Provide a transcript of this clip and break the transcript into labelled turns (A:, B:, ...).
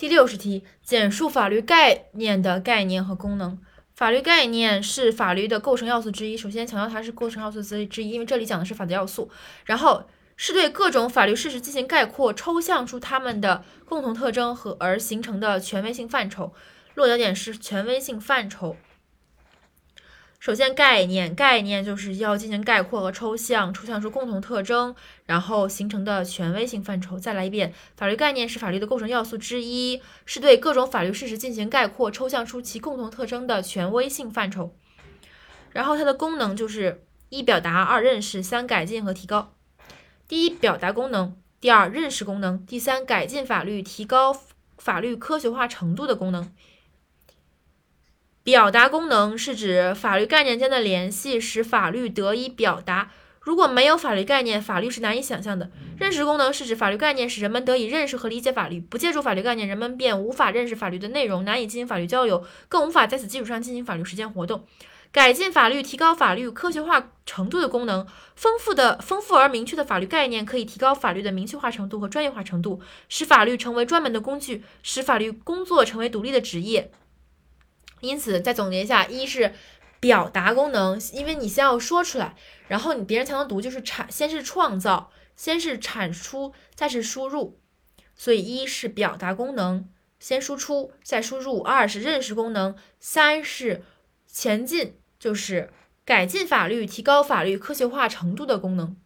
A: 第六十题，简述法律概念的概念和功能。法律概念是法律的构成要素之一。首先强调它是构成要素之之一，因为这里讲的是法的要素。然后是对各种法律事实进行概括，抽象出它们的共同特征和而形成的权威性范畴。落脚点是权威性范畴。首先，概念，概念就是要进行概括和抽象，抽象出共同特征，然后形成的权威性范畴。再来一遍，法律概念是法律的构成要素之一，是对各种法律事实进行概括，抽象出其共同特征的权威性范畴。然后它的功能就是一表达，二认识，三改进和提高。第一，表达功能；第二，认识功能；第三，改进法律，提高法律科学化程度的功能。表达功能是指法律概念间的联系，使法律得以表达。如果没有法律概念，法律是难以想象的。认识功能是指法律概念使人们得以认识和理解法律，不借助法律概念，人们便无法认识法律的内容，难以进行法律交流，更无法在此基础上进行法律实践活动。改进法律，提高法律科学化程度的功能。丰富的、丰富而明确的法律概念可以提高法律的明确化程度和专业化程度，使法律成为专门的工具，使法律工作成为独立的职业。因此，再总结一下：一是表达功能，因为你先要说出来，然后你别人才能读，就是产，先是创造，先是产出，再是输入。所以，一是表达功能，先输出再输入；二是认识功能；三是前进，就是改进法律、提高法律科学化程度的功能。